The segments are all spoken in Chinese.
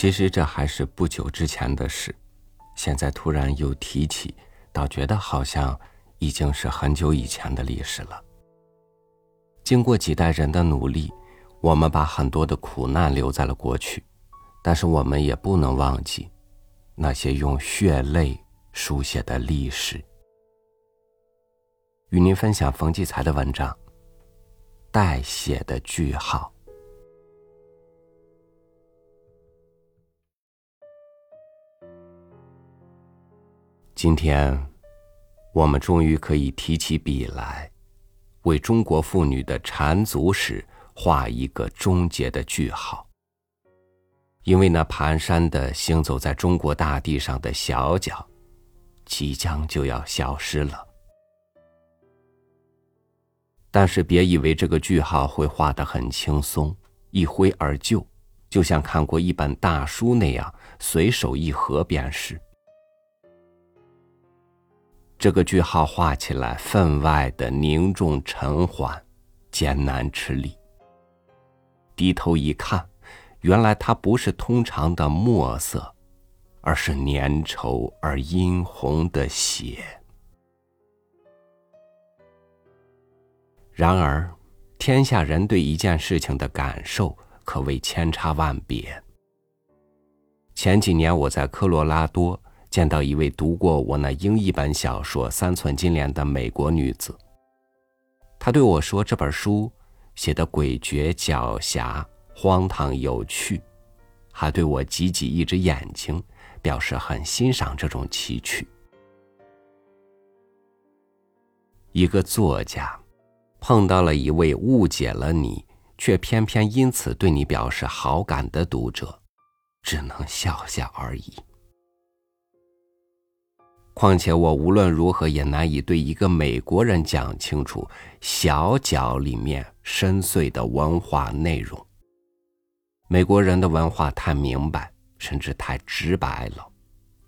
其实这还是不久之前的事，现在突然又提起，倒觉得好像已经是很久以前的历史了。经过几代人的努力，我们把很多的苦难留在了过去，但是我们也不能忘记那些用血泪书写的历史。与您分享冯骥才的文章《待写的句号》。今天，我们终于可以提起笔来，为中国妇女的缠足史画一个终结的句号。因为那蹒跚的行走在中国大地上的小脚，即将就要消失了。但是，别以为这个句号会画得很轻松，一挥而就，就像看过一本大书那样，随手一合便是。这个句号画起来分外的凝重沉缓，艰难吃力。低头一看，原来它不是通常的墨色，而是粘稠而殷红的血。然而，天下人对一件事情的感受可谓千差万别。前几年我在科罗拉多。见到一位读过我那英译本小说《三寸金莲》的美国女子，她对我说：“这本书写的诡谲狡黠、荒唐有趣。”还对我挤挤一只眼睛，表示很欣赏这种奇趣。一个作家碰到了一位误解了你，却偏偏因此对你表示好感的读者，只能笑笑而已。况且我无论如何也难以对一个美国人讲清楚小脚里面深邃的文化内容。美国人的文化太明白，甚至太直白了，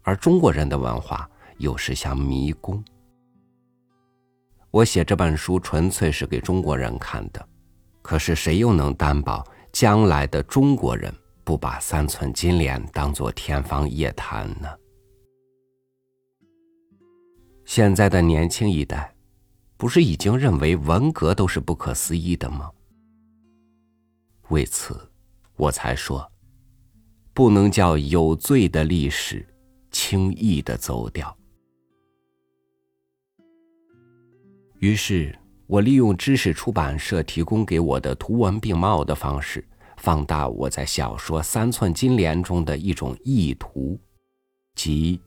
而中国人的文化又是像迷宫。我写这本书纯粹是给中国人看的，可是谁又能担保将来的中国人不把三寸金莲当作天方夜谭呢？现在的年轻一代，不是已经认为文革都是不可思议的吗？为此，我才说，不能叫有罪的历史轻易的走掉。于是我利用知识出版社提供给我的图文并茂的方式，放大我在小说《三寸金莲》中的一种意图，即。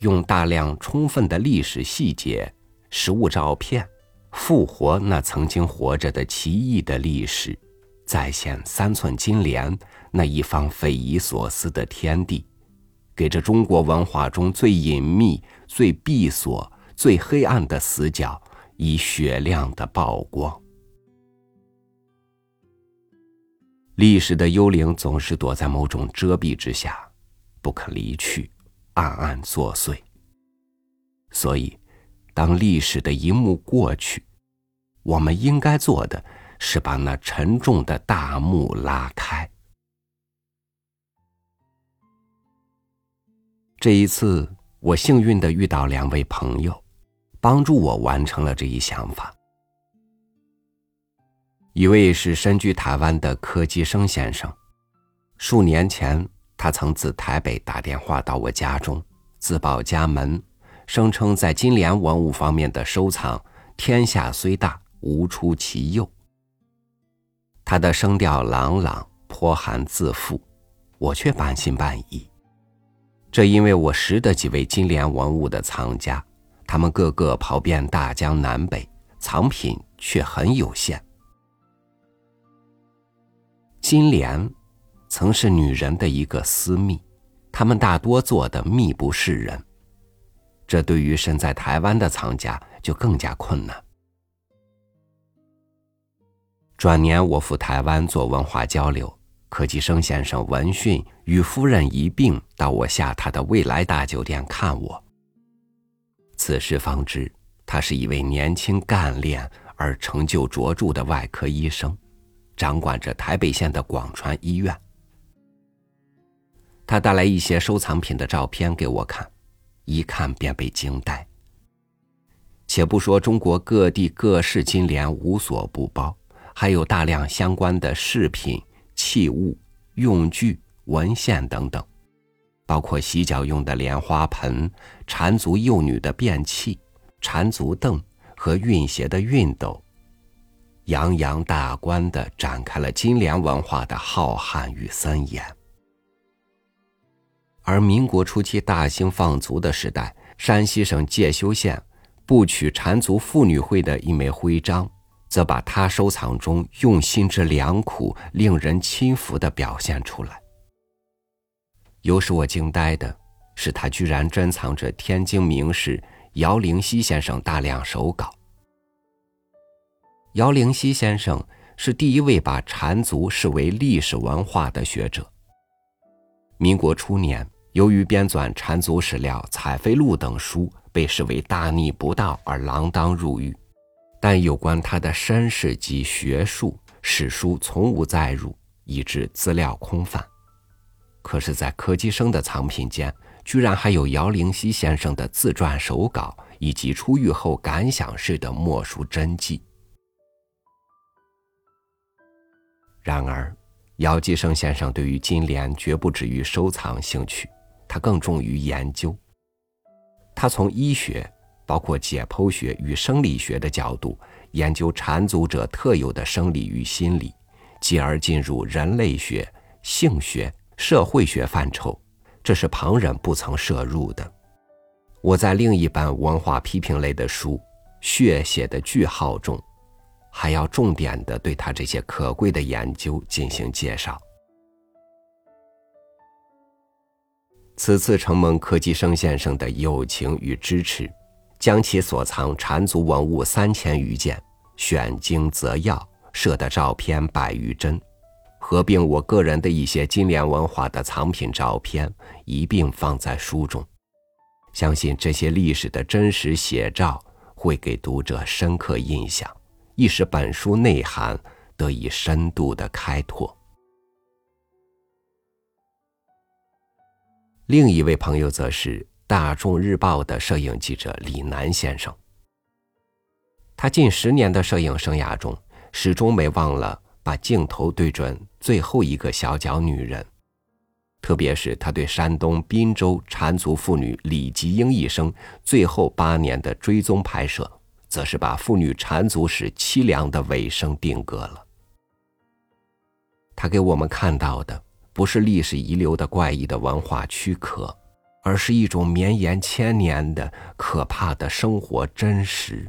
用大量充分的历史细节、实物照片，复活那曾经活着的奇异的历史，再现三寸金莲那一方匪夷所思的天地，给这中国文化中最隐秘、最闭锁、最黑暗的死角以雪亮的曝光。历史的幽灵总是躲在某种遮蔽之下，不肯离去。暗暗作祟。所以，当历史的一幕过去，我们应该做的是把那沉重的大幕拉开。这一次，我幸运的遇到两位朋友，帮助我完成了这一想法。一位是身居台湾的柯基生先生，数年前。他曾自台北打电话到我家中，自报家门，声称在金莲文物方面的收藏，天下虽大，无出其右。他的声调朗朗，颇含自负，我却半信半疑。这因为我识得几位金莲文物的藏家，他们个个跑遍大江南北，藏品却很有限。金莲。曾是女人的一个私密，他们大多做的秘不示人，这对于身在台湾的藏家就更加困难。转年我赴台湾做文化交流，柯基生先生闻讯与夫人一并到我下榻的未来大酒店看我。此时方知，他是一位年轻干练而成就卓著的外科医生，掌管着台北县的广川医院。他带来一些收藏品的照片给我看，一看便被惊呆。且不说中国各地各式金莲无所不包，还有大量相关的饰品、器物、用具、文献等等，包括洗脚用的莲花盆、缠足幼女的便器、缠足凳和运鞋的熨斗，洋洋大观的展开了金莲文化的浩瀚与森严。而民国初期大兴放足的时代，山西省介休县不取缠足妇女会的一枚徽章，则把他收藏中用心之良苦、令人钦服的表现出来。有使我惊呆的是，他居然珍藏着天津名士姚灵溪先生大量手稿。姚灵溪先生是第一位把缠足视为历史文化的学者。民国初年。由于编纂缠足史料《采妃录》等书被视为大逆不道而锒铛入狱，但有关他的身世及学术史书从无载入，以致资料空泛。可是，在柯基生的藏品间，居然还有姚灵溪先生的自传手稿以及出狱后感想式的墨书真迹。然而，姚继生先生对于金莲绝不止于收藏兴趣。他更重于研究。他从医学，包括解剖学与生理学的角度研究缠足者特有的生理与心理，继而进入人类学、性学、社会学范畴，这是旁人不曾涉入的。我在另一本文化批评类的书《血写的句号》中，还要重点的对他这些可贵的研究进行介绍。此次承蒙柯基生先生的友情与支持，将其所藏缠足文物三千余件选精择要，摄的照片百余帧，合并我个人的一些金莲文化的藏品照片一并放在书中。相信这些历史的真实写照会给读者深刻印象，亦使本书内涵得以深度的开拓。另一位朋友则是《大众日报》的摄影记者李楠先生。他近十年的摄影生涯中，始终没忘了把镜头对准最后一个小脚女人。特别是他对山东滨州缠足妇女李吉英一生最后八年的追踪拍摄，则是把妇女缠足史凄凉的尾声定格了。他给我们看到的。不是历史遗留的怪异的文化躯壳，而是一种绵延千年的可怕的生活真实。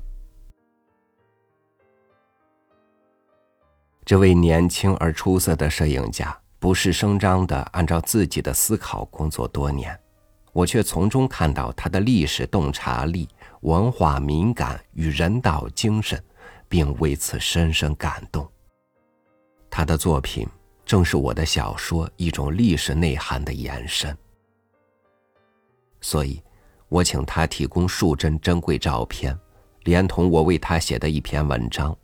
这位年轻而出色的摄影家不是声张的按照自己的思考工作多年，我却从中看到他的历史洞察力、文化敏感与人道精神，并为此深深感动。他的作品。正是我的小说一种历史内涵的延伸，所以，我请他提供数帧珍贵照片，连同我为他写的一篇文章，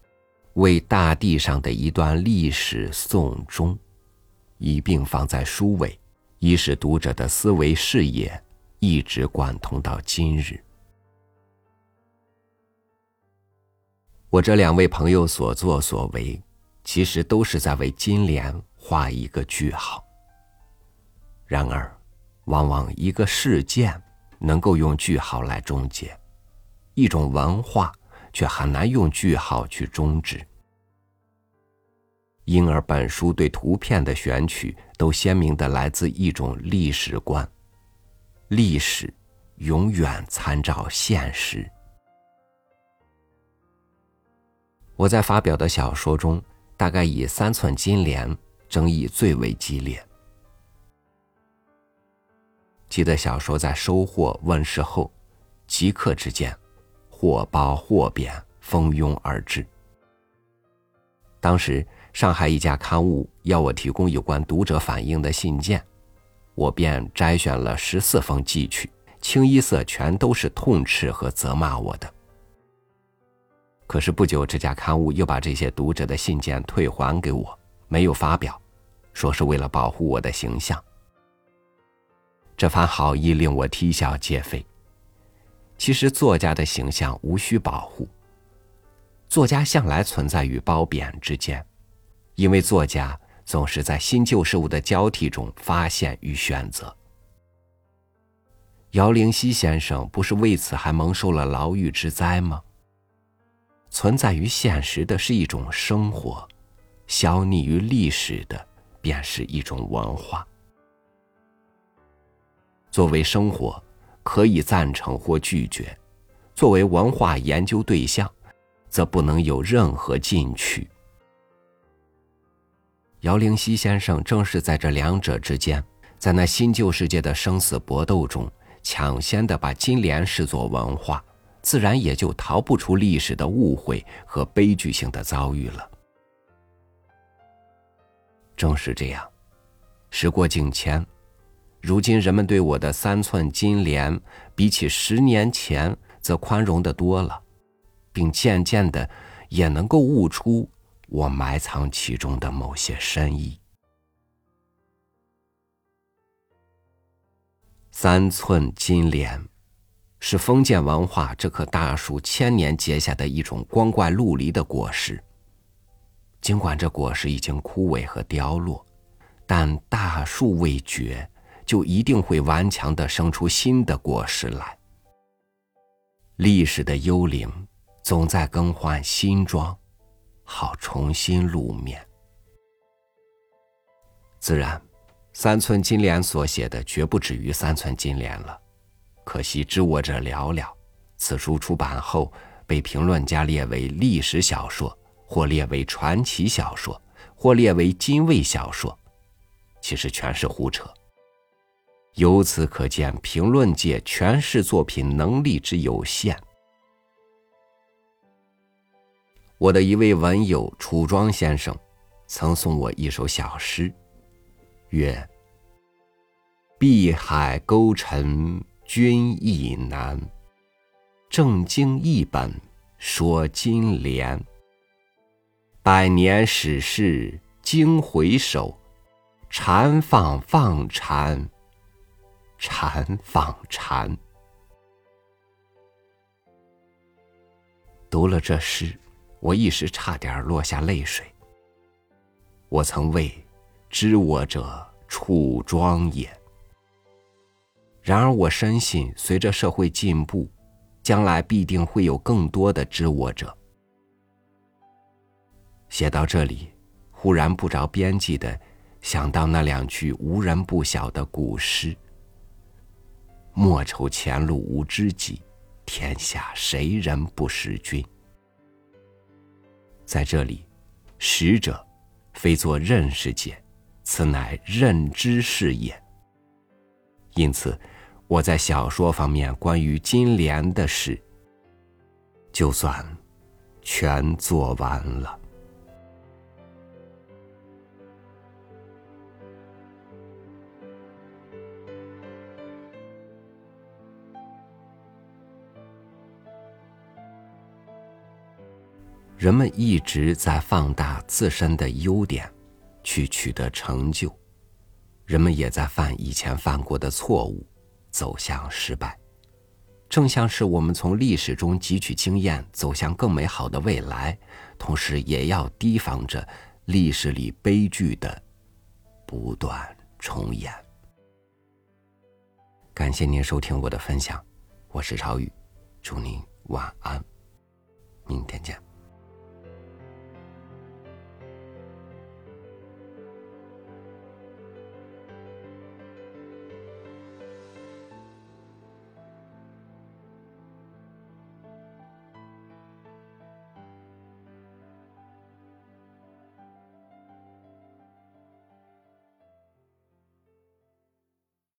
为大地上的一段历史送终，一并放在书尾，以使读者的思维视野一直贯通到今日。我这两位朋友所作所为，其实都是在为金莲。画一个句号。然而，往往一个事件能够用句号来终结，一种文化却很难用句号去终止。因而，本书对图片的选取都鲜明的来自一种历史观：历史永远参照现实。我在发表的小说中，大概以三寸金莲。争议最为激烈。记得小说在收获问世后，即刻之间，或褒或贬，蜂拥而至。当时上海一家刊物要我提供有关读者反映的信件，我便摘选了十四封寄去，清一色全都是痛斥和责骂我的。可是不久，这家刊物又把这些读者的信件退还给我。没有发表，说是为了保护我的形象。这番好意令我啼笑皆非。其实作家的形象无需保护。作家向来存在于褒贬之间，因为作家总是在新旧事物的交替中发现与选择。姚灵溪先生不是为此还蒙受了牢狱之灾吗？存在于现实的是一种生活，消匿于历史的便是一种文化。作为生活，可以赞成或拒绝；作为文化研究对象，则不能有任何进取。姚灵溪先生正是在这两者之间，在那新旧世界的生死搏斗中，抢先的把金莲视作文化。自然也就逃不出历史的误会和悲剧性的遭遇了。正是这样，时过境迁，如今人们对我的三寸金莲，比起十年前则宽容的多了，并渐渐的也能够悟出我埋藏其中的某些深意。三寸金莲。是封建文化这棵大树千年结下的一种光怪陆离的果实。尽管这果实已经枯萎和凋落，但大树未绝，就一定会顽强的生出新的果实来。历史的幽灵总在更换新装，好重新露面。自然，三寸金莲所写的绝不止于三寸金莲了。可惜知我者寥寥。此书出版后，被评论家列为历史小说，或列为传奇小说，或列为精卫小说，其实全是胡扯。由此可见，评论界诠释作品能力之有限。我的一位文友楚庄先生，曾送我一首小诗，曰：“碧海勾陈。”君亦难，正经一本说金莲。百年史事经回首，禅放放禅，禅放禅。读了这诗，我一时差点落下泪水。我曾谓：“知我者，楚庄也。”然而，我深信，随着社会进步，将来必定会有更多的知我者。写到这里，忽然不着边际的想到那两句无人不晓的古诗：“莫愁前路无知己，天下谁人不识君。”在这里，识者非作认识界，此乃认知是也。因此。我在小说方面关于金莲的事，就算全做完了。人们一直在放大自身的优点，去取得成就；人们也在犯以前犯过的错误。走向失败，正像是我们从历史中汲取经验，走向更美好的未来，同时也要提防着历史里悲剧的不断重演。感谢您收听我的分享，我是朝宇，祝您晚安，明天见。